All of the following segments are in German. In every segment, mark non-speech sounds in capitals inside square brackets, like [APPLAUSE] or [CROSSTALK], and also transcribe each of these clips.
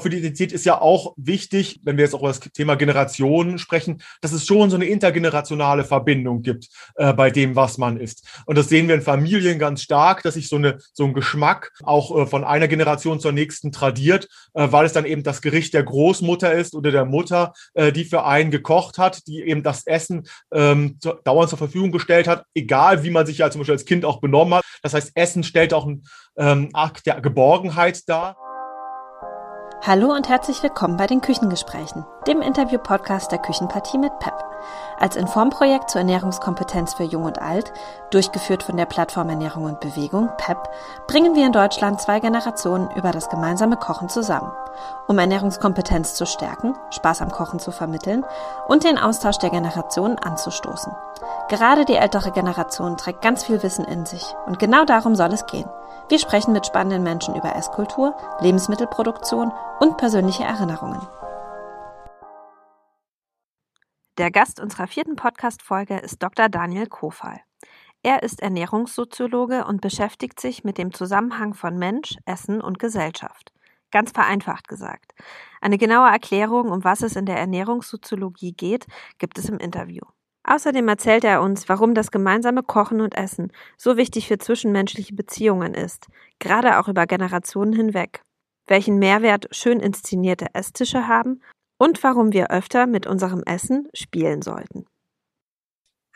für die Identität ist ja auch wichtig, wenn wir jetzt auch über das Thema Generationen sprechen, dass es schon so eine intergenerationale Verbindung gibt äh, bei dem, was man ist. Und das sehen wir in Familien ganz stark, dass sich so, eine, so ein Geschmack auch äh, von einer Generation zur nächsten tradiert, äh, weil es dann eben das Gericht der Großmutter ist oder der Mutter, äh, die für einen gekocht hat, die eben das Essen ähm, zu, dauernd zur Verfügung gestellt hat, egal wie man sich ja zum Beispiel als Kind auch benommen hat. Das heißt, Essen stellt auch einen ähm, Akt der Geborgenheit dar. Hallo und herzlich willkommen bei den Küchengesprächen, dem Interview-Podcast der Küchenpartie mit PEP. Als Informprojekt zur Ernährungskompetenz für Jung und Alt, durchgeführt von der Plattform Ernährung und Bewegung, PEP, bringen wir in Deutschland zwei Generationen über das gemeinsame Kochen zusammen, um Ernährungskompetenz zu stärken, Spaß am Kochen zu vermitteln und den Austausch der Generationen anzustoßen. Gerade die ältere Generation trägt ganz viel Wissen in sich und genau darum soll es gehen. Wir sprechen mit spannenden Menschen über Esskultur, Lebensmittelproduktion und persönliche Erinnerungen. Der Gast unserer vierten Podcast-Folge ist Dr. Daniel Kofal. Er ist Ernährungssoziologe und beschäftigt sich mit dem Zusammenhang von Mensch, Essen und Gesellschaft. Ganz vereinfacht gesagt. Eine genaue Erklärung, um was es in der Ernährungssoziologie geht, gibt es im Interview. Außerdem erzählt er uns, warum das gemeinsame Kochen und Essen so wichtig für zwischenmenschliche Beziehungen ist, gerade auch über Generationen hinweg, welchen Mehrwert schön inszenierte Esstische haben und warum wir öfter mit unserem Essen spielen sollten.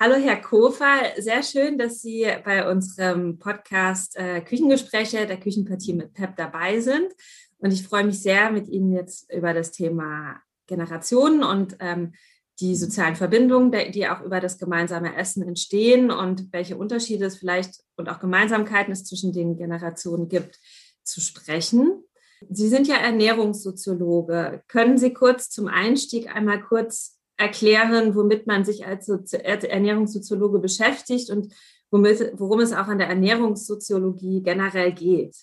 Hallo Herr Kofer, sehr schön, dass Sie bei unserem Podcast äh, Küchengespräche der Küchenpartie mit PEP dabei sind. Und ich freue mich sehr, mit Ihnen jetzt über das Thema Generationen und ähm, die sozialen Verbindungen, die auch über das gemeinsame Essen entstehen und welche Unterschiede es vielleicht und auch Gemeinsamkeiten es zwischen den Generationen gibt, zu sprechen. Sie sind ja Ernährungssoziologe. Können Sie kurz zum Einstieg einmal kurz erklären, womit man sich als Ernährungssoziologe beschäftigt und womit, worum es auch an der Ernährungssoziologie generell geht?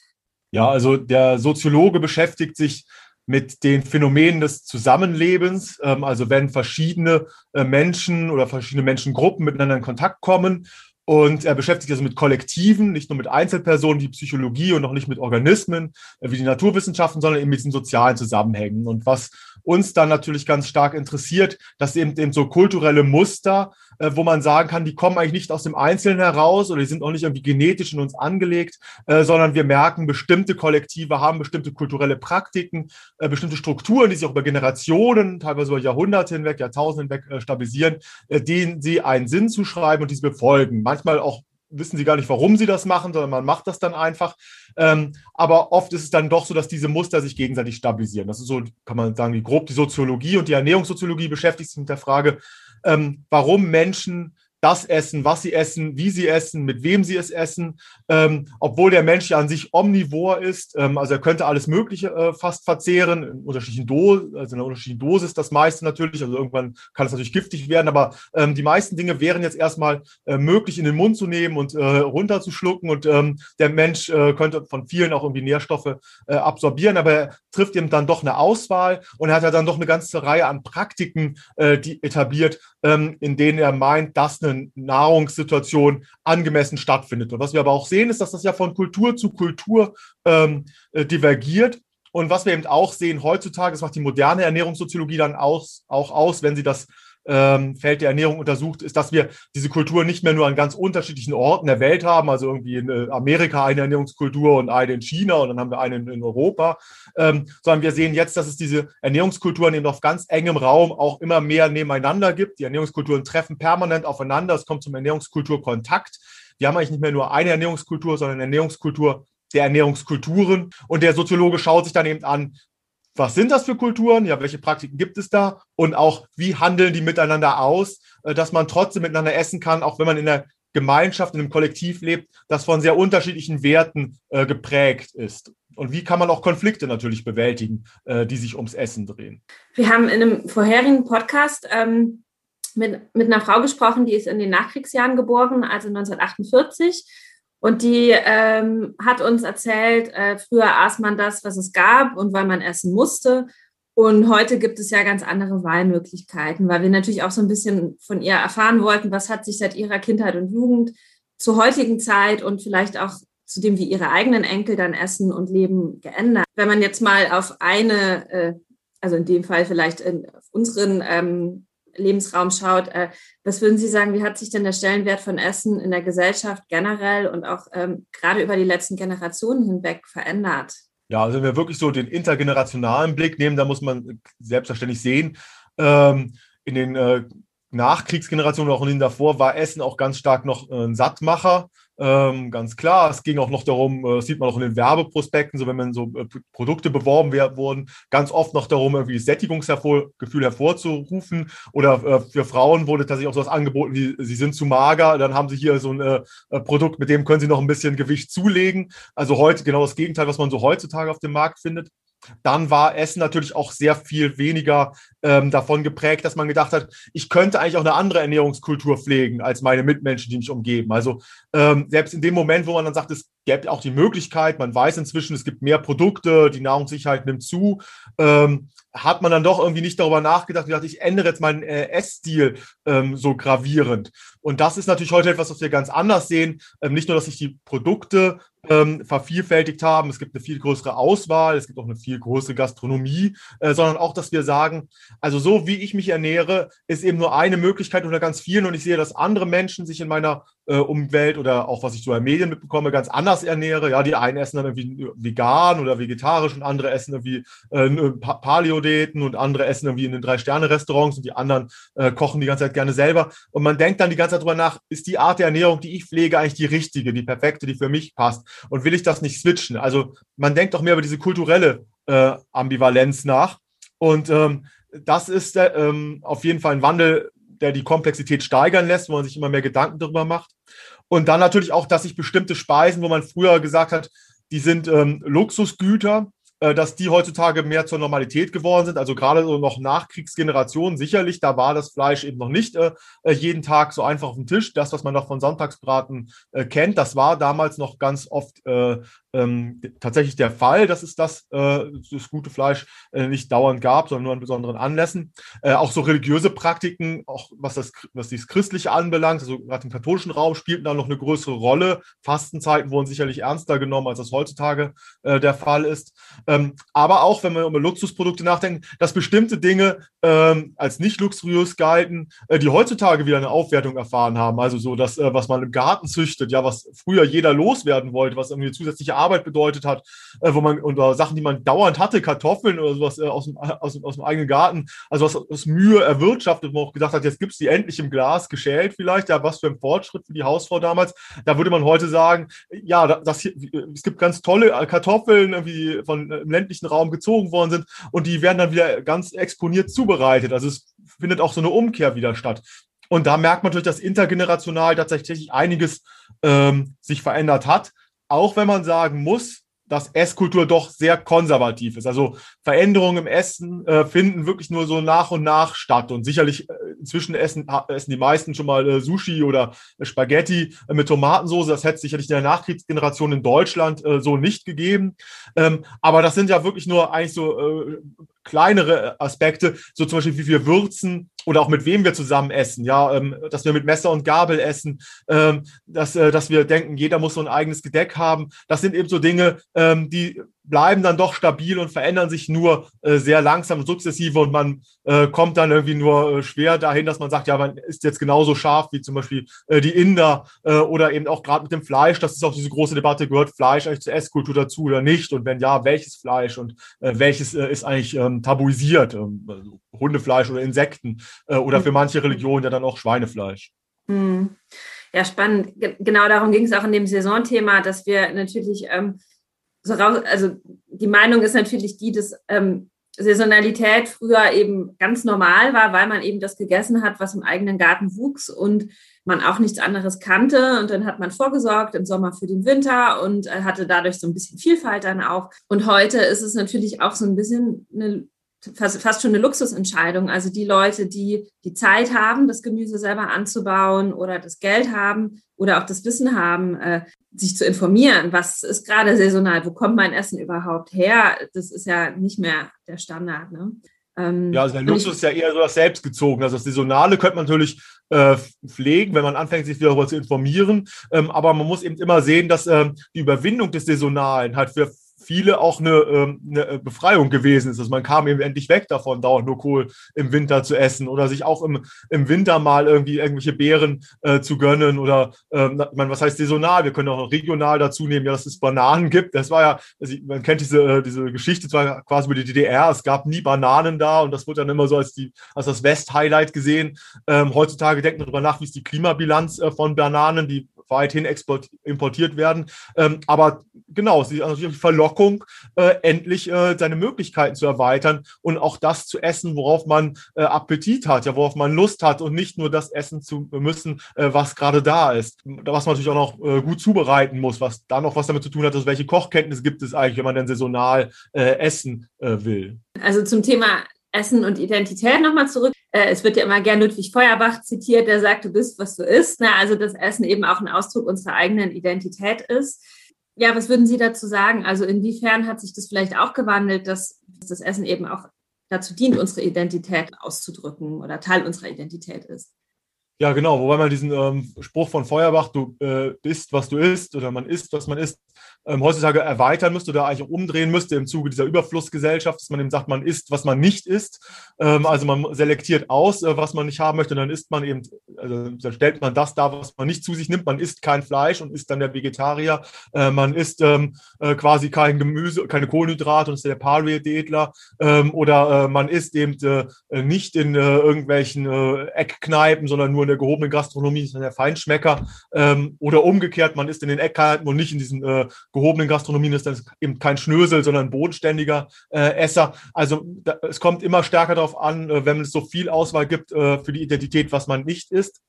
Ja, also der Soziologe beschäftigt sich mit den Phänomenen des Zusammenlebens, ähm, also wenn verschiedene äh, Menschen oder verschiedene Menschengruppen miteinander in Kontakt kommen. Und er beschäftigt sich also mit Kollektiven, nicht nur mit Einzelpersonen, wie Psychologie und auch nicht mit Organismen, äh, wie die Naturwissenschaften, sondern eben mit diesen sozialen Zusammenhängen. Und was uns dann natürlich ganz stark interessiert, dass eben, eben so kulturelle Muster äh, wo man sagen kann, die kommen eigentlich nicht aus dem Einzelnen heraus oder die sind auch nicht irgendwie genetisch in uns angelegt, äh, sondern wir merken, bestimmte Kollektive haben bestimmte kulturelle Praktiken, äh, bestimmte Strukturen, die sich auch über Generationen, teilweise über Jahrhunderte hinweg, Jahrtausende hinweg äh, stabilisieren, äh, denen sie einen Sinn zuschreiben und diese befolgen. Manchmal auch wissen sie gar nicht, warum sie das machen, sondern man macht das dann einfach. Ähm, aber oft ist es dann doch so, dass diese Muster sich gegenseitig stabilisieren. Das ist so, kann man sagen, wie grob die Soziologie und die Ernährungssoziologie beschäftigt sich mit der Frage, ähm, warum Menschen das essen, was sie essen, wie sie essen, mit wem sie es essen, ähm, obwohl der Mensch ja an sich omnivor ist. Ähm, also er könnte alles Mögliche äh, fast verzehren, in unterschiedlichen Dosen, also in einer unterschiedlichen Dosis das meiste natürlich. Also irgendwann kann es natürlich giftig werden, aber ähm, die meisten Dinge wären jetzt erstmal äh, möglich in den Mund zu nehmen und äh, runterzuschlucken und ähm, der Mensch äh, könnte von vielen auch irgendwie Nährstoffe äh, absorbieren, aber er trifft eben dann doch eine Auswahl und er hat ja dann doch eine ganze Reihe an Praktiken, äh, die etabliert, ähm, in denen er meint, dass eine Nahrungssituation angemessen stattfindet. Und was wir aber auch sehen, ist, dass das ja von Kultur zu Kultur ähm, äh, divergiert. Und was wir eben auch sehen heutzutage, das macht die moderne Ernährungssoziologie dann aus, auch aus, wenn sie das ähm, Feld der Ernährung untersucht, ist, dass wir diese Kultur nicht mehr nur an ganz unterschiedlichen Orten der Welt haben, also irgendwie in äh, Amerika eine Ernährungskultur und eine in China und dann haben wir eine in, Europa, ähm, sondern wir sehen jetzt, dass es diese Ernährungskulturen eben auf ganz engem Raum auch immer mehr nebeneinander gibt. Die Ernährungskulturen treffen permanent aufeinander, es kommt zum Ernährungskulturkontakt. Wir haben eigentlich nicht mehr nur eine Ernährungskultur, sondern Ernährungskultur der Ernährungskulturen. Und der Soziologe schaut sich dann eben an, was sind das für Kulturen? Ja, welche Praktiken gibt es da? Und auch, wie handeln die miteinander aus, äh, dass man trotzdem miteinander essen kann, auch wenn man in der Gemeinschaft, in einem Kollektiv lebt, das von sehr unterschiedlichen Werten äh, geprägt ist. Und wie kann man auch Konflikte natürlich bewältigen, äh, die sich ums Essen drehen? Wir haben in einem vorherigen Podcast ähm, mit, mit einer Frau gesprochen, die ist in den Nachkriegsjahren geboren, also 1948 und die ähm, hat uns erzählt, äh, früher aß man das, was es gab und weil man essen musste. Und heute gibt es ja ganz andere Wahlmöglichkeiten, weil wir natürlich auch so ein bisschen von ihr erfahren wollten, was hat sich seit ihrer Kindheit und Jugend zur heutigen Zeit und vielleicht auch zu dem, wie ihre eigenen Enkel dann essen und leben, geändert. Wenn man jetzt mal auf eine, äh, also in dem Fall vielleicht in, auf unseren ähm, Lebensraum schaut, äh, was würden Sie sagen, wie hat sich denn der Stellenwert von Essen in der Gesellschaft generell und auch ähm, gerade über die letzten Generationen hinweg verändert? Ja, also wenn wir wirklich so den intergenerationalen Blick nehmen, da muss man selbstverständlich sehen, ähm, in den äh, Nachkriegsgenerationen, auch in denen davor, war Essen auch ganz stark noch äh, ein Sattmacher. Ähm, ganz klar, es ging auch noch darum, äh, das sieht man auch in den Werbeprospekten, so wenn man so äh, Produkte beworben werden, wurden, ganz oft noch darum, irgendwie Sättigungsgefühl hervorzurufen. Oder äh, für Frauen wurde tatsächlich auch so was angeboten, wie sie sind zu mager, dann haben sie hier so ein äh, äh, Produkt, mit dem können sie noch ein bisschen Gewicht zulegen. Also heute genau das Gegenteil, was man so heutzutage auf dem Markt findet dann war Essen natürlich auch sehr viel weniger ähm, davon geprägt, dass man gedacht hat, ich könnte eigentlich auch eine andere Ernährungskultur pflegen als meine Mitmenschen, die mich umgeben. Also ähm, selbst in dem Moment, wo man dann sagt, es gäbe auch die Möglichkeit, man weiß inzwischen, es gibt mehr Produkte, die Nahrungssicherheit nimmt zu, ähm, hat man dann doch irgendwie nicht darüber nachgedacht, gedacht, ich ändere jetzt meinen äh, Essstil ähm, so gravierend. Und das ist natürlich heute etwas, was wir ganz anders sehen. Ähm, nicht nur, dass sich die Produkte ähm, vervielfältigt haben, es gibt eine viel größere Auswahl, es gibt auch eine viel größere Gastronomie, äh, sondern auch, dass wir sagen, also so wie ich mich ernähre, ist eben nur eine Möglichkeit unter ganz vielen und ich sehe, dass andere Menschen sich in meiner äh, Umwelt oder auch was ich so in Medien mitbekomme, ganz anders ernähre. Ja, die einen essen dann irgendwie vegan oder vegetarisch und andere essen irgendwie äh, Paleo-Diäten und andere essen irgendwie in den Drei-Sterne-Restaurants und die anderen äh, kochen die ganze Zeit gerne selber. Und man denkt dann die ganze Zeit drüber nach, ist die Art der Ernährung, die ich pflege, eigentlich die richtige, die perfekte, die für mich passt? Und will ich das nicht switchen? Also man denkt doch mehr über diese kulturelle äh, Ambivalenz nach. Und ähm, das ist äh, ähm, auf jeden Fall ein Wandel, der die Komplexität steigern lässt, wo man sich immer mehr Gedanken darüber macht. Und dann natürlich auch, dass sich bestimmte Speisen, wo man früher gesagt hat, die sind ähm, Luxusgüter, dass die heutzutage mehr zur Normalität geworden sind. Also gerade so noch Nachkriegsgenerationen sicherlich, da war das Fleisch eben noch nicht äh, äh, jeden Tag so einfach auf dem Tisch. Das, was man noch von Sonntagsbraten äh, kennt, das war damals noch ganz oft äh, ähm, tatsächlich der Fall, dass es das, äh, das gute Fleisch äh, nicht dauernd gab, sondern nur an besonderen Anlässen. Äh, auch so religiöse Praktiken, auch was das, was dieses Christliche anbelangt, also gerade im katholischen Raum spielten da noch eine größere Rolle. Fastenzeiten wurden sicherlich ernster genommen, als das heutzutage äh, der Fall ist. Ähm, aber auch, wenn wir über Luxusprodukte nachdenken, dass bestimmte Dinge ähm, als nicht luxuriös galten, äh, die heutzutage wieder eine Aufwertung erfahren haben. Also so das, äh, was man im Garten züchtet, ja, was früher jeder loswerden wollte, was irgendwie zusätzliche Arbeit bedeutet hat, äh, wo man oder Sachen, die man dauernd hatte, Kartoffeln oder sowas äh, aus, dem, aus, aus dem eigenen Garten, also was aus Mühe erwirtschaftet, wo man auch gedacht hat, jetzt gibt es die endlich im Glas geschält vielleicht, ja, was für ein Fortschritt für die Hausfrau damals. Da würde man heute sagen, ja, das hier, es gibt ganz tolle Kartoffeln, die von äh, im ländlichen Raum gezogen worden sind und die werden dann wieder ganz exponiert zubereitet. Also es findet auch so eine Umkehr wieder statt. Und da merkt man natürlich, dass intergenerational tatsächlich einiges ähm, sich verändert hat auch wenn man sagen muss, dass Esskultur doch sehr konservativ ist. Also Veränderungen im Essen äh, finden wirklich nur so nach und nach statt. Und sicherlich äh, inzwischen essen, essen die meisten schon mal äh, Sushi oder Spaghetti äh, mit Tomatensauce. Das hätte sicherlich in der Nachkriegsgeneration in Deutschland äh, so nicht gegeben. Ähm, aber das sind ja wirklich nur eigentlich so äh, kleinere Aspekte, so zum Beispiel wie wir würzen oder auch mit wem wir zusammen essen, ja, ähm, dass wir mit Messer und Gabel essen, ähm, dass, äh, dass wir denken, jeder muss so ein eigenes Gedeck haben. Das sind eben so Dinge, ähm, die bleiben dann doch stabil und verändern sich nur äh, sehr langsam und sukzessive und man äh, kommt dann irgendwie nur äh, schwer dahin, dass man sagt, ja, man ist jetzt genauso scharf wie zum Beispiel äh, die Inder äh, oder eben auch gerade mit dem Fleisch. Das ist auch diese große Debatte, gehört Fleisch eigentlich zur Esskultur dazu oder nicht? Und wenn ja, welches Fleisch und äh, welches ist eigentlich ähm, tabuisiert? Ähm, also Hundefleisch oder Insekten oder für manche Religionen ja dann auch Schweinefleisch. Hm. Ja, spannend. Genau darum ging es auch in dem Saisonthema, dass wir natürlich ähm, so raus, also die Meinung ist natürlich die, dass ähm, Saisonalität früher eben ganz normal war, weil man eben das gegessen hat, was im eigenen Garten wuchs und man auch nichts anderes kannte. Und dann hat man vorgesorgt im Sommer für den Winter und äh, hatte dadurch so ein bisschen Vielfalt dann auch. Und heute ist es natürlich auch so ein bisschen eine fast, schon eine Luxusentscheidung. Also die Leute, die die Zeit haben, das Gemüse selber anzubauen oder das Geld haben oder auch das Wissen haben, äh, sich zu informieren, was ist gerade saisonal, wo kommt mein Essen überhaupt her, das ist ja nicht mehr der Standard. Ne? Ähm, ja, also der Luxus ist ja eher so das Selbstgezogen. Also das Saisonale könnte man natürlich äh, pflegen, wenn man anfängt, sich darüber zu informieren. Ähm, aber man muss eben immer sehen, dass ähm, die Überwindung des Saisonalen halt für viele auch eine, ähm, eine Befreiung gewesen ist. Also man kam eben endlich weg davon, dauernd nur Kohl im Winter zu essen oder sich auch im, im Winter mal irgendwie irgendwelche Beeren äh, zu gönnen oder ähm, man, was heißt saisonal? Wir können auch regional dazu nehmen, ja, dass es Bananen gibt. Das war ja, also man kennt diese, äh, diese Geschichte zwar quasi über die DDR, es gab nie Bananen da und das wurde dann immer so als, die, als das West-Highlight gesehen. Ähm, heutzutage denken wir darüber nach, wie ist die Klimabilanz äh, von Bananen, die weithin export, importiert werden. Ähm, aber genau, es ist natürlich Verlockung, äh, endlich äh, seine Möglichkeiten zu erweitern und auch das zu essen, worauf man äh, Appetit hat, ja, worauf man Lust hat und nicht nur das essen zu müssen, äh, was gerade da ist. Was man natürlich auch noch äh, gut zubereiten muss, was da noch was damit zu tun hat, also welche Kochkenntnisse gibt es eigentlich, wenn man denn saisonal äh, essen will. Also zum Thema Essen und Identität nochmal zurück. Äh, es wird ja immer gern Ludwig Feuerbach zitiert, der sagt, du bist, was du isst. Ne? Also, dass Essen eben auch ein Ausdruck unserer eigenen Identität ist. Ja, was würden Sie dazu sagen? Also, inwiefern hat sich das vielleicht auch gewandelt, dass das Essen eben auch dazu dient, unsere Identität auszudrücken oder Teil unserer Identität ist? Ja, genau. Wobei man diesen ähm, Spruch von Feuerbach, du äh, bist, was du isst, oder man isst, was man isst, ähm, heutzutage erweitern müsste oder eigentlich umdrehen müsste im Zuge dieser Überflussgesellschaft, dass man eben sagt, man isst, was man nicht isst. Ähm, also man selektiert aus, äh, was man nicht haben möchte, und dann isst man eben, also dann stellt man das dar, was man nicht zu sich nimmt. Man isst kein Fleisch und ist dann der Vegetarier. Äh, man isst ähm, äh, quasi kein Gemüse, keine Kohlenhydrate und ist der Paleo-Diätler. Ähm, oder äh, man isst eben äh, nicht in irgendwelchen Eckkneipen, sondern nur in der gehobenen Gastronomie, ist dann der Feinschmecker. Ähm, oder umgekehrt, man isst in den Eckkneipen und nicht in diesen gehobenen Gastronomien ist das eben kein Schnösel, sondern ein bodenständiger äh, Esser. Also da, es kommt immer stärker darauf an, äh, wenn es so viel Auswahl gibt äh, für die Identität, was man nicht isst.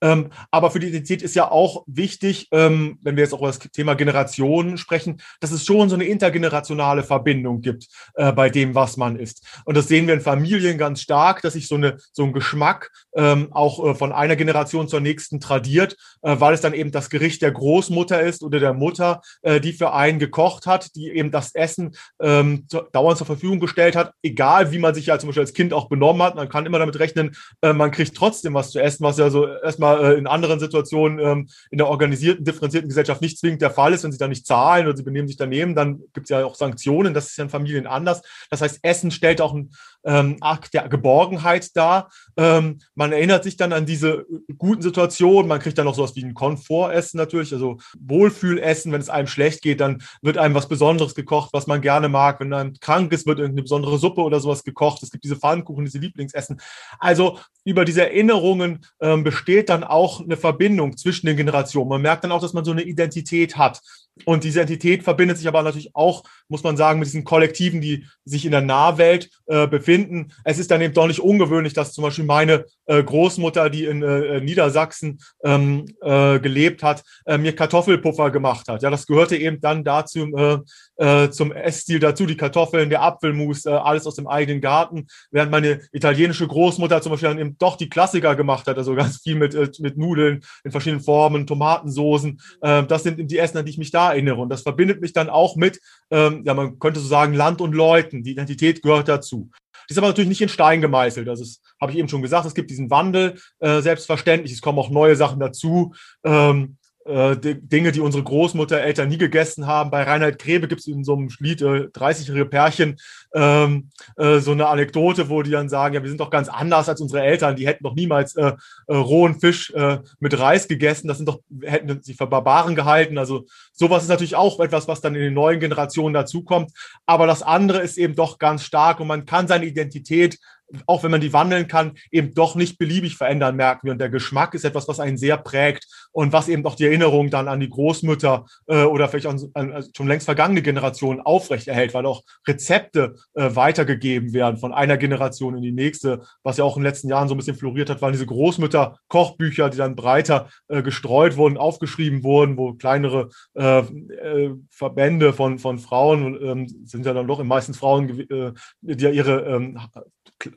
Ähm, aber für die Identität ist ja auch wichtig, ähm, wenn wir jetzt auch über das Thema Generationen sprechen, dass es schon so eine intergenerationale Verbindung gibt äh, bei dem, was man isst. Und das sehen wir in Familien ganz stark, dass sich so, eine, so ein Geschmack ähm, auch äh, von einer Generation zur nächsten tradiert, äh, weil es dann eben das Gericht der Großmutter ist oder der Mutter, äh, die für einen gekocht hat, die eben das Essen ähm, dauernd zur Verfügung gestellt hat, egal wie man sich ja zum Beispiel als Kind auch benommen hat. Man kann immer damit rechnen, äh, man kriegt trotzdem was zu essen, was ja so erstmal äh, in anderen Situationen ähm, in der organisierten, differenzierten Gesellschaft nicht zwingend der Fall ist. Wenn sie dann nicht zahlen oder sie benehmen sich daneben, dann gibt es ja auch Sanktionen. Das ist ja in Familien anders. Das heißt, Essen stellt auch ein ähm, Akt der Geborgenheit dar. Ähm, man erinnert sich dann an diese guten Situationen. Man kriegt dann noch sowas wie ein Komfortessen natürlich, also Wohlfühlessen. Wenn es einem schlecht geht, dann wird einem was Besonderes gekocht, was man gerne mag. Wenn man krank ist, wird irgendeine besondere Suppe oder sowas gekocht. Es gibt diese Pfannkuchen, diese Lieblingsessen. Also über diese Erinnerungen ähm, besteht dann auch eine Verbindung zwischen den Generationen. Man merkt dann auch, dass man so eine Identität hat. Und diese Identität verbindet sich aber natürlich auch, muss man sagen, mit diesen Kollektiven, die sich in der Nahwelt äh, befinden. Es ist dann eben doch nicht ungewöhnlich, dass zum Beispiel meine äh, Großmutter, die in äh, Niedersachsen ähm, äh, gelebt hat, äh, mir Kartoffelpuffer gemacht hat. Ja, das gehörte eben dann dazu, äh, äh, zum Essstil dazu, die Kartoffeln, der Apfelmus, äh, alles aus dem eigenen Garten, während meine italienische Großmutter zum Beispiel dann eben doch die Klassiker gemacht hat, also ganz viel mit, äh, mit Nudeln in verschiedenen Formen, Tomatensoßen. Äh, das sind die Essen, an die ich mich da erinnere. Und das verbindet mich dann auch mit, ähm, ja, man könnte so sagen, Land und Leuten. Die Identität gehört dazu. Die ist aber natürlich nicht in Stein gemeißelt. Also, das habe ich eben schon gesagt, es gibt diesen Wandel, äh, selbstverständlich. Es kommen auch neue Sachen dazu. Ähm, äh, Dinge, die unsere Großmutter, Eltern nie gegessen haben. Bei Reinhard Grebe gibt es in so einem Lied äh, 30-jährige Pärchen ähm, äh, so eine Anekdote, wo die dann sagen, ja, wir sind doch ganz anders als unsere Eltern, die hätten doch niemals äh, äh, rohen Fisch äh, mit Reis gegessen, das sind doch, hätten sich für Barbaren gehalten. Also sowas ist natürlich auch etwas, was dann in den neuen Generationen dazukommt. Aber das andere ist eben doch ganz stark und man kann seine Identität auch wenn man die wandeln kann, eben doch nicht beliebig verändern, merken wir. Und der Geschmack ist etwas, was einen sehr prägt und was eben auch die Erinnerung dann an die Großmütter äh, oder vielleicht an, an, schon längst vergangene Generationen aufrechterhält, weil auch Rezepte äh, weitergegeben werden von einer Generation in die nächste, was ja auch in den letzten Jahren so ein bisschen floriert hat, waren diese Großmütter-Kochbücher, die dann breiter äh, gestreut wurden, aufgeschrieben wurden, wo kleinere äh, äh, Verbände von, von Frauen, ähm, sind ja dann doch meistens Frauen, äh, die ja ihre ähm,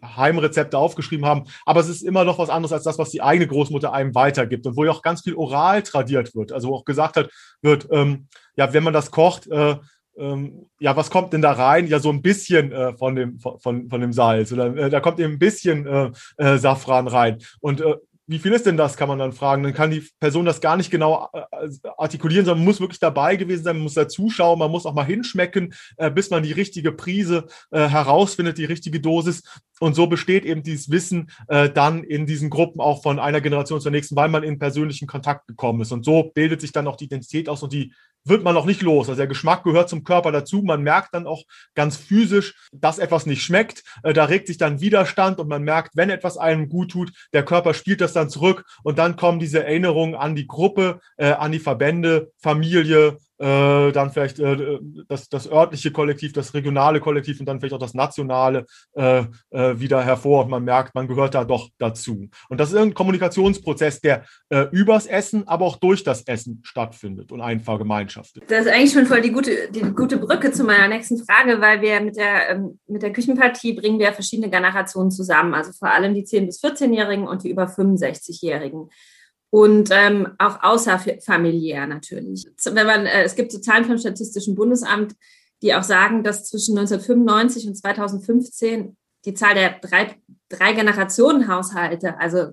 Heimrezepte aufgeschrieben haben. Aber es ist immer noch was anderes als das, was die eigene Großmutter einem weitergibt und wo ja auch ganz viel oral tradiert wird. Also wo auch gesagt hat, wird, ähm, ja, wenn man das kocht, äh, ähm, ja, was kommt denn da rein? Ja, so ein bisschen äh, von, dem, von, von dem Salz. Oder, äh, da kommt eben ein bisschen äh, äh Safran rein. Und äh, wie viel ist denn das, kann man dann fragen. Dann kann die Person das gar nicht genau äh, artikulieren, sondern muss wirklich dabei gewesen sein, muss da zuschauen, man muss auch mal hinschmecken, äh, bis man die richtige Prise äh, herausfindet, die richtige Dosis. Und so besteht eben dieses Wissen äh, dann in diesen Gruppen auch von einer Generation zur nächsten, weil man in persönlichen Kontakt gekommen ist. Und so bildet sich dann auch die Identität aus und die wird man auch nicht los. Also der Geschmack gehört zum Körper dazu. Man merkt dann auch ganz physisch, dass etwas nicht schmeckt. Äh, da regt sich dann Widerstand und man merkt, wenn etwas einem gut tut, der Körper spielt das dann zurück und dann kommen diese Erinnerungen an die Gruppe, äh, an die Verbände, Familie, äh, dann vielleicht äh, das, das örtliche Kollektiv, das regionale Kollektiv und dann vielleicht auch das nationale äh, äh, wieder hervor. Und man merkt, man gehört da doch dazu. Und das ist ein Kommunikationsprozess, der äh, übers Essen, aber auch durch das Essen stattfindet und einen vergemeinschaftet. Das ist eigentlich schon voll die gute, die gute Brücke zu meiner nächsten Frage, weil wir mit der, ähm, mit der Küchenpartie bringen wir verschiedene Generationen zusammen, also vor allem die 10- bis 14-Jährigen und die über 65-Jährigen und ähm, auch außerfamiliär natürlich. Wenn man, äh, es gibt so Zahlen vom Statistischen Bundesamt, die auch sagen, dass zwischen 1995 und 2015 die Zahl der drei, drei Generationen Haushalte, also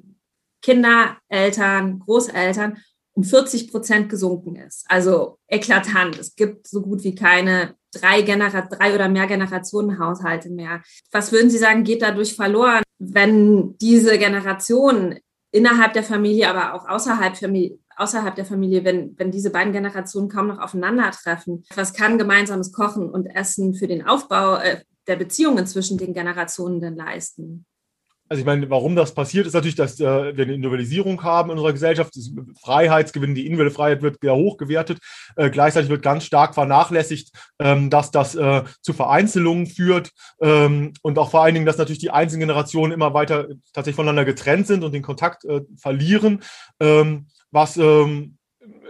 Kinder, Eltern, Großeltern, um 40 Prozent gesunken ist. Also eklatant. Es gibt so gut wie keine drei, Genera drei oder mehr Generationen Haushalte mehr. Was würden Sie sagen, geht dadurch verloren, wenn diese Generationen innerhalb der Familie, aber auch außerhalb, Familie, außerhalb der Familie, wenn, wenn diese beiden Generationen kaum noch aufeinandertreffen. Was kann gemeinsames Kochen und Essen für den Aufbau äh, der Beziehungen zwischen den Generationen denn leisten? Also ich meine, warum das passiert, ist natürlich, dass äh, wir eine Individualisierung haben in unserer Gesellschaft. Freiheitsgewinn, die individuelle Freiheit wird sehr hoch gewertet. Äh, gleichzeitig wird ganz stark vernachlässigt, ähm, dass das äh, zu Vereinzelungen führt ähm, und auch vor allen Dingen, dass natürlich die einzelnen Generationen immer weiter tatsächlich voneinander getrennt sind und den Kontakt äh, verlieren, ähm, was ähm,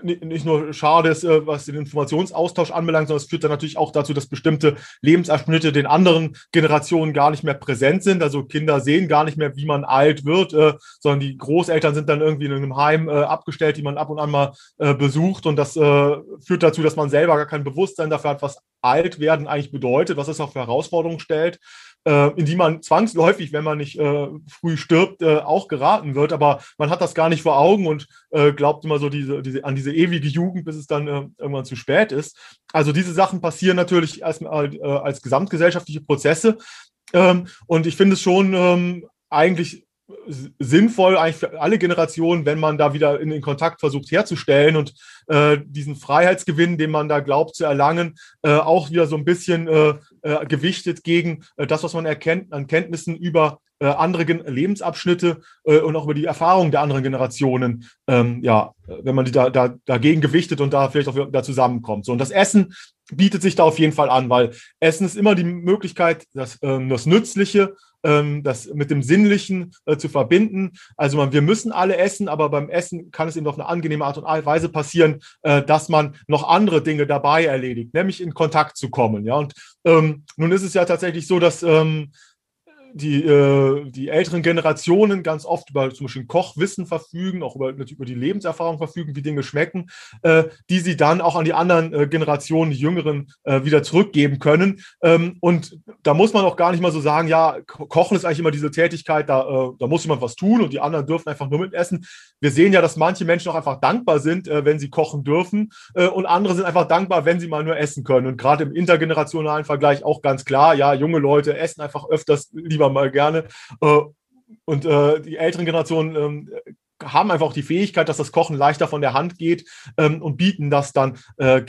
nicht nur schade ist, äh, was den Informationsaustausch anbelangt, sondern es führt dann natürlich auch dazu, dass bestimmte Lebensabschnitte den anderen Generationen gar nicht mehr präsent sind. Also Kinder sehen gar nicht mehr, wie man alt wird, äh, sondern die Großeltern sind dann irgendwie in einem Heim äh, abgestellt, die man ab und an mal besucht. Und das führt dazu, dass man selber gar kein Bewusstsein dafür hat, was alt werden eigentlich bedeutet, was es auch für Herausforderungen stellt in die man zwangsläufig, wenn man nicht äh, früh stirbt, äh, auch geraten wird. Aber man hat das gar nicht vor Augen und äh, glaubt immer so diese, diese, an diese ewige Jugend, bis es dann äh, irgendwann zu spät ist. Also diese Sachen passieren natürlich erstmal äh, als gesamtgesellschaftliche Prozesse. Ähm, und ich finde es schon ähm, eigentlich sinnvoll eigentlich für alle Generationen, wenn man da wieder in den Kontakt versucht herzustellen und äh, diesen Freiheitsgewinn, den man da glaubt zu erlangen, äh, auch wieder so ein bisschen äh, äh gewichtet gegen äh, das, was man erkennt an Kenntnissen über äh, andere Gen Lebensabschnitte und auch über die Erfahrungen der anderen Generationen, ähm, ja, wenn man die da, da dagegen gewichtet und da vielleicht auch da zusammenkommt. So, und das Essen bietet sich da auf jeden Fall an, weil Essen ist immer die Möglichkeit, das, ähm, das Nützliche ähm, das mit dem Sinnlichen äh, zu verbinden. Also man, wir müssen alle essen, aber beim Essen kann es eben auf eine angenehme Art und Weise passieren, äh, dass man noch andere Dinge dabei erledigt, nämlich in Kontakt zu kommen. Ja, und ähm, nun ist es ja tatsächlich so, dass ähm, die, äh, die älteren Generationen ganz oft über zum Beispiel Kochwissen verfügen, auch über, natürlich über die Lebenserfahrung verfügen, wie Dinge schmecken, äh, die sie dann auch an die anderen äh, Generationen, die Jüngeren, äh, wieder zurückgeben können. Ähm, und da muss man auch gar nicht mal so sagen, ja, Kochen ist eigentlich immer diese Tätigkeit, da, äh, da muss jemand was tun und die anderen dürfen einfach nur mitessen. Wir sehen ja, dass manche Menschen auch einfach dankbar sind, äh, wenn sie kochen dürfen und andere sind einfach dankbar, wenn sie mal nur essen können. Und gerade im intergenerationalen Vergleich auch ganz klar, ja, junge Leute essen einfach öfters lieber lieber mal gerne. Äh, und äh, die älteren Generationen ähm, haben einfach auch die Fähigkeit, dass das Kochen leichter von der Hand geht ähm, und bieten das dann äh,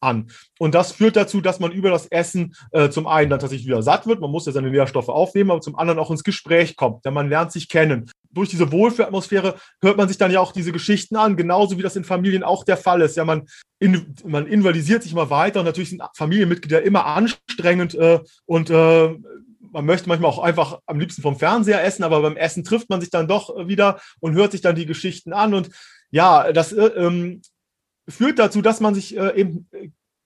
an. Und das führt dazu, dass man über das Essen äh, zum einen dann tatsächlich wieder satt wird, man muss ja seine Nährstoffe aufnehmen, aber zum anderen auch ins Gespräch kommt, denn man lernt sich kennen. Durch diese Wohlfühlatmosphäre hört man sich dann ja auch diese Geschichten an, genauso wie das in Familien auch der Fall ist. Ja, man, in, man invalidisiert sich immer weiter und natürlich sind Familienmitglieder immer anstrengend äh, und äh, man möchte manchmal auch einfach am liebsten vom Fernseher essen, aber beim Essen trifft man sich dann doch wieder und hört sich dann die Geschichten an. Und ja, das äh, ähm, führt dazu, dass man sich äh, eben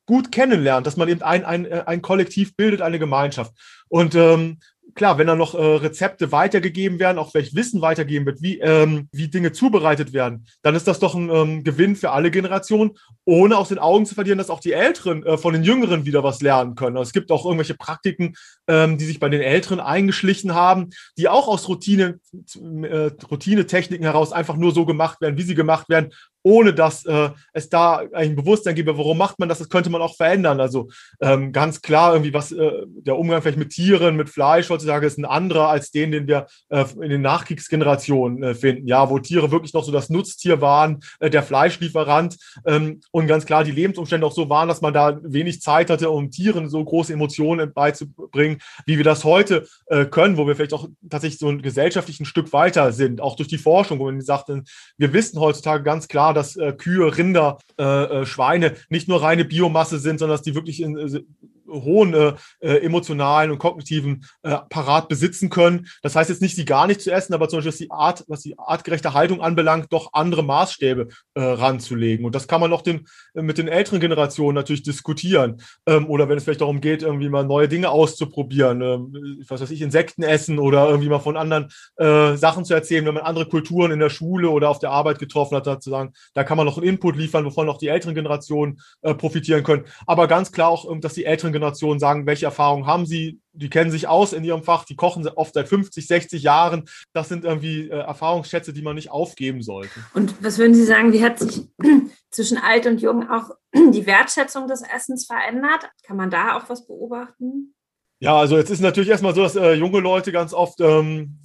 gut kennenlernt, dass man eben ein, ein, äh, ein Kollektiv bildet, eine Gemeinschaft. Und ähm, klar, wenn da noch äh, Rezepte weitergegeben werden, auch vielleicht Wissen weitergegeben wird, wie, ähm, wie Dinge zubereitet werden, dann ist das doch ein ähm, Gewinn für alle Generationen, ohne aus den Augen zu verlieren, dass auch die Älteren äh, von den Jüngeren wieder was lernen können. Also es gibt auch irgendwelche Praktiken, ähm, die sich bei den Älteren eingeschlichen haben, die auch aus Routine, äh, Routine-Techniken heraus einfach nur so gemacht werden, wie sie gemacht werden, ohne dass äh, es da ein Bewusstsein gäbe, warum macht man das, das könnte man auch verändern. Also ähm, ganz klar, irgendwie was äh, der Umgang vielleicht mit Tieren, mit Fleisch heutzutage ist ein anderer als den, den wir äh, in den Nachkriegsgenerationen äh, finden. Ja, wo Tiere wirklich noch so das Nutztier waren, äh, der Fleischlieferant ähm, und ganz klar die Lebensumstände auch so waren, dass man da wenig Zeit hatte, um Tieren so große Emotionen beizubringen, wie wir das heute äh, können, wo wir vielleicht auch tatsächlich so ein gesellschaftlich Stück weiter sind, auch durch die Forschung, wo man sagt, wir wissen heutzutage ganz klar, dass äh, Kühe, Rinder, äh, äh, Schweine nicht nur reine Biomasse sind, sondern dass die wirklich in, äh, hohen äh, äh, emotionalen und kognitiven äh, Parat besitzen können. Das heißt jetzt nicht, sie gar nicht zu essen, aber zum Beispiel, was die Art, was die artgerechte Haltung anbelangt, doch andere Maßstäbe äh, ranzulegen. Und das kann man noch den, äh, mit den älteren Generationen natürlich diskutieren. Ähm, oder wenn es vielleicht darum geht, irgendwie mal neue Dinge auszuprobieren, ähm, was weiß ich, Insekten essen oder irgendwie mal von anderen äh, Sachen zu erzählen, wenn man andere Kulturen in der Schule oder auf der Arbeit getroffen hat, zu sagen, da kann man noch einen Input liefern, wovon auch die älteren Generationen äh, profitieren können. Aber ganz klar auch, ähm, dass die älteren Generationen sagen, welche Erfahrungen haben sie, die kennen sich aus in ihrem Fach, die kochen oft seit 50, 60 Jahren. Das sind irgendwie äh, Erfahrungsschätze, die man nicht aufgeben sollte. Und was würden Sie sagen, wie hat sich [CLEARS THROAT] zwischen alt und jung auch [CLEARS THROAT] die Wertschätzung des Essens verändert? Kann man da auch was beobachten? Ja, also jetzt ist natürlich erstmal so, dass äh, junge Leute ganz oft ähm,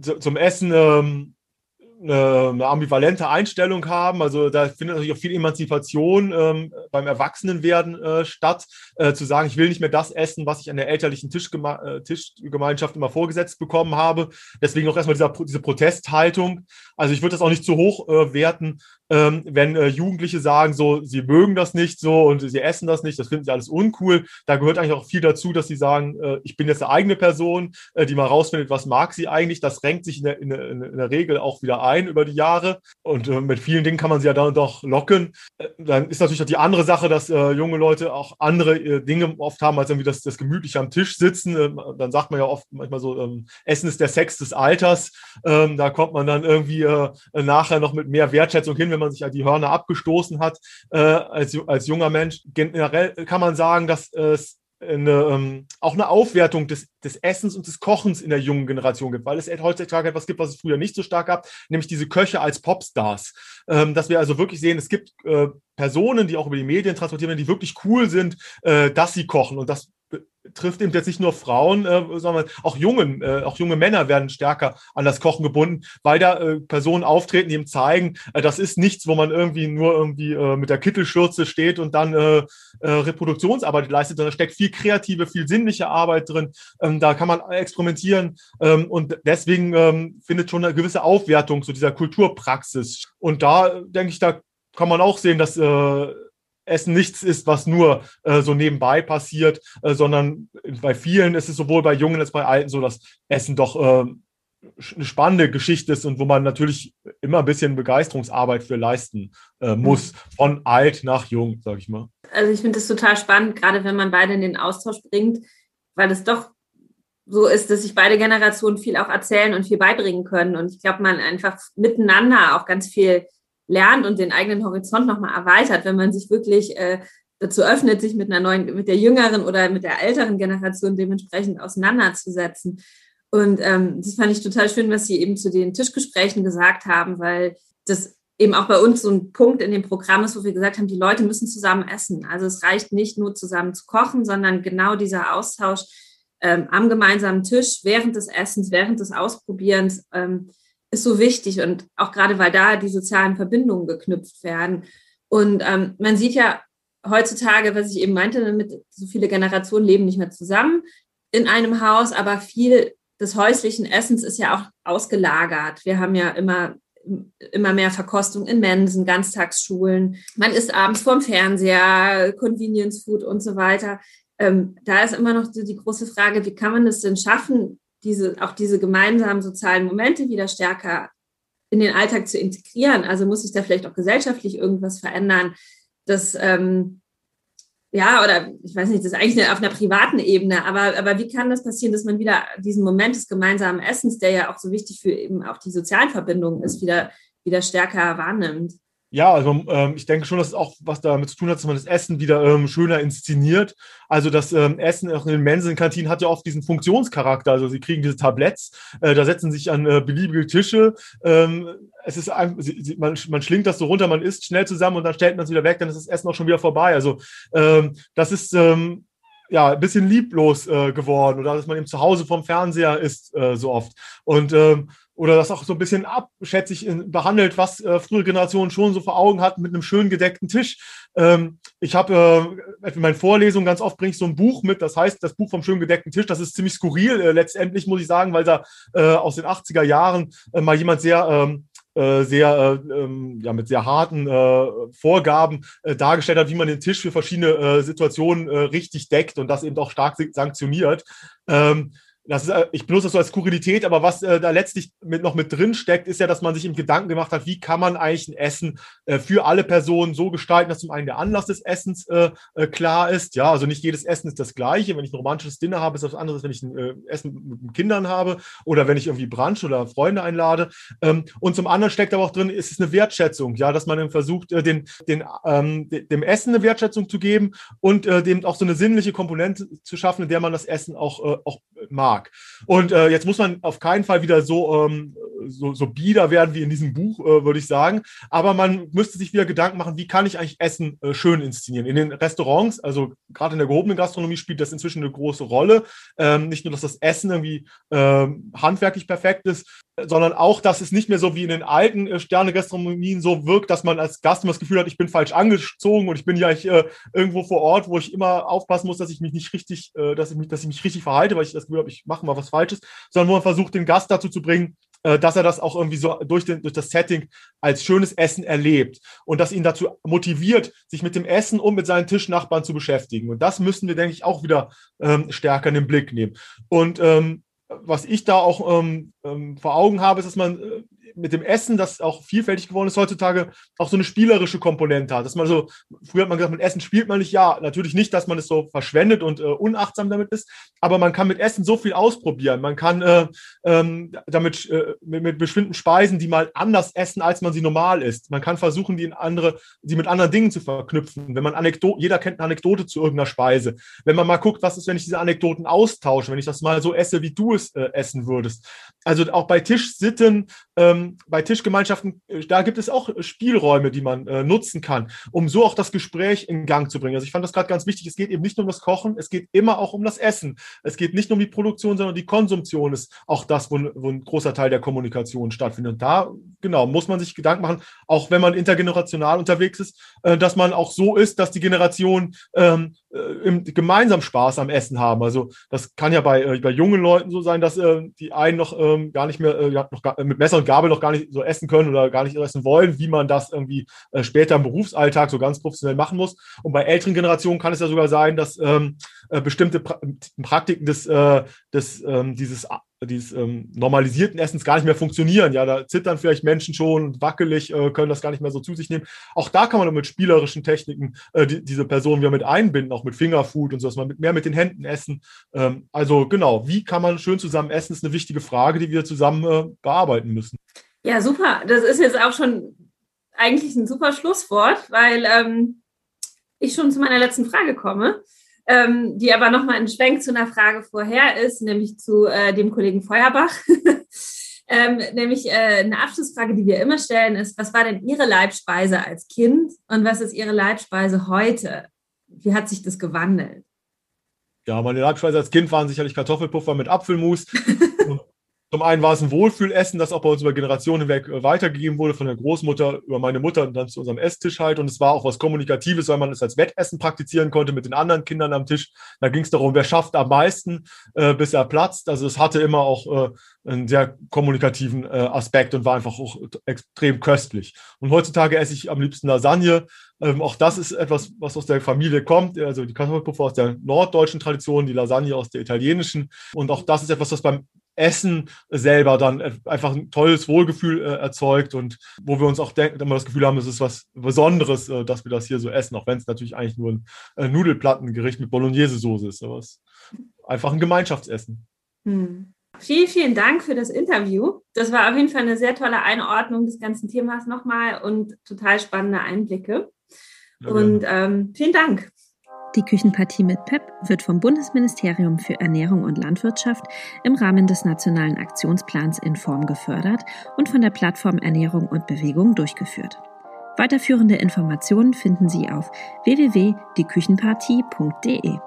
zum Essen ähm, eine, eine, ambivalente Einstellung haben. Also da findet natürlich auch viel Emanzipation ähm, beim Erwachsenenwerden äh, statt, äh, zu sagen, ich will nicht mehr das essen, was ich an der elterlichen Tischgeme äh, Tischgemeinschaft immer vorgesetzt bekommen habe. Deswegen auch erstmal dieser, diese Protesthaltung. Also ich würde das auch nicht zu hoch äh, werten, ähm, wenn äh, Jugendliche sagen, so, sie mögen das nicht so und sie essen das nicht, das finden sie alles uncool. Da gehört eigentlich auch viel dazu, dass sie sagen, äh, ich bin jetzt eine eigene Person, äh, die mal rausfindet, was mag sie eigentlich. Das renkt sich in der, in der, in der Regel auch wieder ein über die Jahre. Und äh, mit vielen Dingen kann man sie ja dann doch locken. Äh, dann ist natürlich auch die andere Sache, dass junge Leute auch andere Dinge oft haben, als irgendwie das, das gemütlich am Tisch sitzen. Ähm, dann sagt man ja oft manchmal so, ähm, Essen ist der Sex des Alters. Ähm, da kommt man dann irgendwie nachher noch mit mehr Wertschätzung hin, wenn man sich halt die Hörner abgestoßen hat äh, als, als junger Mensch. Generell kann man sagen, dass es eine, ähm, auch eine Aufwertung des, des Essens und des Kochens in der jungen Generation gibt, weil es heutzutage etwas gibt, was es früher nicht so stark gab, nämlich diese Köche als Popstars. Ähm, dass wir also wirklich sehen, es gibt äh, Personen, die auch über die Medien transportieren werden, die wirklich cool sind, äh, dass sie kochen. Und das trifft eben jetzt nicht nur Frauen, äh, sondern auch jungen, äh, auch junge Männer werden stärker an das Kochen gebunden, weil da äh, Personen auftreten, die ihm zeigen, äh, das ist nichts, wo man irgendwie nur irgendwie äh, mit der Kittelschürze steht und dann äh, Reproduktionsarbeit leistet, sondern da steckt viel kreative, viel sinnliche Arbeit drin. Ähm, da kann man experimentieren ähm, und deswegen ähm, findet schon eine gewisse Aufwertung zu dieser Kulturpraxis. Und da denke ich, da kann man auch sehen, dass Essen nichts ist, was nur äh, so nebenbei passiert, äh, sondern bei vielen ist es sowohl bei Jungen als bei Alten so, dass Essen doch äh, eine spannende Geschichte ist und wo man natürlich immer ein bisschen Begeisterungsarbeit für leisten äh, muss, mhm. von alt nach jung, sag ich mal. Also ich finde das total spannend, gerade wenn man beide in den Austausch bringt, weil es doch so ist, dass sich beide Generationen viel auch erzählen und viel beibringen können. Und ich glaube, man einfach miteinander auch ganz viel lernt und den eigenen Horizont nochmal erweitert, wenn man sich wirklich äh, dazu öffnet, sich mit einer neuen, mit der jüngeren oder mit der älteren Generation dementsprechend auseinanderzusetzen. Und ähm, das fand ich total schön, was Sie eben zu den Tischgesprächen gesagt haben, weil das eben auch bei uns so ein Punkt in dem Programm ist, wo wir gesagt haben, die Leute müssen zusammen essen. Also es reicht nicht nur zusammen zu kochen, sondern genau dieser Austausch ähm, am gemeinsamen Tisch während des Essens, während des Ausprobierens. Ähm, ist so wichtig und auch gerade weil da die sozialen Verbindungen geknüpft werden. Und ähm, man sieht ja heutzutage, was ich eben meinte, mit so viele Generationen leben nicht mehr zusammen in einem Haus, aber viel des häuslichen Essens ist ja auch ausgelagert. Wir haben ja immer immer mehr Verkostung in Mensen, Ganztagsschulen. Man isst abends vorm Fernseher, Convenience Food und so weiter. Ähm, da ist immer noch die große Frage, wie kann man es denn schaffen, diese, auch diese gemeinsamen sozialen Momente wieder stärker in den Alltag zu integrieren. Also muss sich da vielleicht auch gesellschaftlich irgendwas verändern, dass, ähm, ja, oder ich weiß nicht, das ist eigentlich auf einer privaten Ebene, aber, aber wie kann das passieren, dass man wieder diesen Moment des gemeinsamen Essens, der ja auch so wichtig für eben auch die sozialen Verbindungen ist, wieder, wieder stärker wahrnimmt? Ja, also ähm, ich denke schon, dass es auch was damit zu tun hat, dass man das Essen wieder ähm, schöner inszeniert. Also das ähm, Essen auch in den Mensen, Kantinen hat ja oft diesen Funktionscharakter. Also sie kriegen diese Tabletts, äh, da setzen sich an äh, beliebige Tische. Ähm, es ist ein, sie, man, man schlingt das so runter, man isst schnell zusammen und dann stellt man es wieder weg, dann ist das Essen auch schon wieder vorbei. Also ähm, das ist ähm, ja, ein bisschen lieblos äh, geworden oder dass man eben zu Hause vom Fernseher ist äh, so oft. Und ähm, oder das auch so ein bisschen abschätzig behandelt, was äh, frühere Generationen schon so vor Augen hatten mit einem schön gedeckten Tisch. Ähm, ich habe äh, in meinen Vorlesungen ganz oft bringe ich so ein Buch mit, das heißt das Buch vom schön gedeckten Tisch. Das ist ziemlich skurril äh, letztendlich, muss ich sagen, weil da äh, aus den 80er Jahren äh, mal jemand sehr ähm, äh, sehr äh, ähm, ja, mit sehr harten äh, Vorgaben äh, dargestellt hat, wie man den Tisch für verschiedene äh, Situationen richtig deckt und das eben auch stark sanktioniert. Ähm, das ist, äh, ich benutze das so als Skurrilität, aber was äh, da letztlich mit, noch mit drin steckt, ist ja, dass man sich im Gedanken gemacht hat, wie kann man eigentlich ein Essen äh, für alle Personen so gestalten, dass zum einen der Anlass des Essens äh, äh, klar ist. Ja, also nicht jedes Essen ist das gleiche. Wenn ich ein romantisches Dinner habe, ist das anderes, wenn ich ein äh, Essen mit Kindern habe oder wenn ich irgendwie Brunch oder Freunde einlade. Ähm, und zum anderen steckt aber auch drin, ist es eine Wertschätzung, ja, dass man versucht, den, den, ähm, dem Essen eine Wertschätzung zu geben und dem auch so eine sinnliche Komponente zu schaffen, in der man das Essen auch, auch mag. Und äh, jetzt muss man auf keinen Fall wieder so, ähm, so, so bieder werden wie in diesem Buch, äh, würde ich sagen. Aber man müsste sich wieder Gedanken machen, wie kann ich eigentlich Essen äh, schön inszenieren. In den Restaurants, also gerade in der gehobenen Gastronomie, spielt das inzwischen eine große Rolle. Ähm, nicht nur, dass das Essen irgendwie ähm, handwerklich perfekt ist, sondern auch, dass es nicht mehr so wie in den alten äh, Sterne-Gastronomien so wirkt, dass man als Gast immer das Gefühl hat, ich bin falsch angezogen und ich bin ja äh, irgendwo vor Ort, wo ich immer aufpassen muss, dass ich mich nicht richtig, äh, dass ich mich, dass ich mich richtig verhalte, weil ich das Gefühl habe, ich mache mal was Falsches, sondern wo man versucht, den Gast dazu zu bringen, äh, dass er das auch irgendwie so durch, den, durch das Setting als schönes Essen erlebt und das ihn dazu motiviert, sich mit dem Essen und mit seinen Tischnachbarn zu beschäftigen. Und das müssen wir, denke ich, auch wieder ähm, stärker in den Blick nehmen. Und ähm, was ich da auch ähm, ähm, vor Augen habe, ist, dass man äh, mit dem Essen, das auch vielfältig geworden ist heutzutage, auch so eine spielerische Komponente hat. Dass man so, früher hat man gesagt, mit Essen spielt man nicht. Ja, natürlich nicht, dass man es so verschwendet und äh, unachtsam damit ist, aber man kann mit Essen so viel ausprobieren. Man kann äh, ähm, damit äh, mit, mit, bestimmten Speisen, die mal anders essen, als man sie normal isst. Man kann versuchen, die in andere, sie mit anderen Dingen zu verknüpfen. Wenn man Anekdote, jeder kennt eine Anekdote zu irgendeiner Speise. Wenn man mal guckt, was ist, wenn ich diese Anekdoten austausche, wenn ich das mal so esse, wie du es äh, essen würdest. Also auch bei Tischsitten ähm, bei Tischgemeinschaften, äh, da gibt es auch Spielräume, die man äh, nutzen kann, um so auch das Gespräch in Gang zu bringen. Also ich fand das gerade ganz wichtig. Es geht eben nicht nur um das Kochen, es geht immer auch um das Essen. Es geht nicht nur um die Produktion, sondern die Konsumtion ist auch das, wo, wo ein großer Teil der Kommunikation stattfindet. Und da, genau, muss man sich Gedanken machen, auch wenn man intergenerational unterwegs ist, äh, dass man auch so ist, dass die Generation ähm, äh, gemeinsam Spaß am Essen haben. Also das kann ja bei, äh, bei jungen Leuten so sein, dass äh, die einen noch ähm, gar nicht mehr, äh, noch gar, mit Messer und Gabel noch gar nicht so essen können oder gar nicht essen wollen, wie man das irgendwie äh, später im Berufsalltag so ganz professionell machen muss. Und bei älteren Generationen kann es ja sogar sein, dass ähm, äh, bestimmte pra Praktiken des, des ähm, dieses dieses ähm, normalisierten Essens gar nicht mehr funktionieren. Ja, da zittern vielleicht Menschen schon und wackelig, äh, können das gar nicht mehr so zu sich nehmen. Auch da kann man mit spielerischen Techniken äh, die, diese Person wieder mit einbinden, auch mit Fingerfood und so, dass man mit, mehr mit den Händen essen. Ähm, also genau, wie kann man schön zusammen essen, ist eine wichtige Frage, die wir zusammen äh, bearbeiten müssen. Ja, super. Das ist jetzt auch schon eigentlich ein super Schlusswort, weil ähm, ich schon zu meiner letzten Frage komme ähm, die aber nochmal ein Schwenk zu einer Frage vorher ist, nämlich zu äh, dem Kollegen Feuerbach. [LAUGHS] ähm, nämlich äh, eine Abschlussfrage, die wir immer stellen, ist, was war denn Ihre Leibspeise als Kind und was ist Ihre Leibspeise heute? Wie hat sich das gewandelt? Ja, meine Leibspeise als Kind waren sicherlich Kartoffelpuffer mit Apfelmus. [LAUGHS] Zum einen war es ein Wohlfühlessen, das auch bei uns über Generationen hinweg äh, weitergegeben wurde, von der Großmutter über meine Mutter und dann zu unserem Esstisch halt. Und es war auch was Kommunikatives, weil man es als Wettessen praktizieren konnte mit den anderen Kindern am Tisch. Da ging es darum, wer schafft am meisten, äh, bis er platzt. Also es hatte immer auch äh, einen sehr kommunikativen äh, Aspekt und war einfach auch extrem köstlich. Und heutzutage esse ich am liebsten Lasagne. Ähm, auch das ist etwas, was aus der Familie kommt. Also die Kartoffelpuffer aus der norddeutschen Tradition, die Lasagne aus der italienischen. Und auch das ist etwas, was beim Essen selber dann einfach ein tolles Wohlgefühl äh, erzeugt und wo wir uns auch denken, immer das Gefühl haben, es ist was Besonderes, äh, dass wir das hier so essen, auch wenn es natürlich eigentlich nur ein äh, Nudelplattengericht mit Bolognese-Soße ist. Aber es ist einfach ein Gemeinschaftsessen. Hm. Vielen, vielen Dank für das Interview. Das war auf jeden Fall eine sehr tolle Einordnung des ganzen Themas nochmal und total spannende Einblicke. Ja, und ähm, vielen Dank. Die Küchenpartie mit PEP wird vom Bundesministerium für Ernährung und Landwirtschaft im Rahmen des Nationalen Aktionsplans in Form gefördert und von der Plattform Ernährung und Bewegung durchgeführt. Weiterführende Informationen finden Sie auf www.dieküchenpartie.de.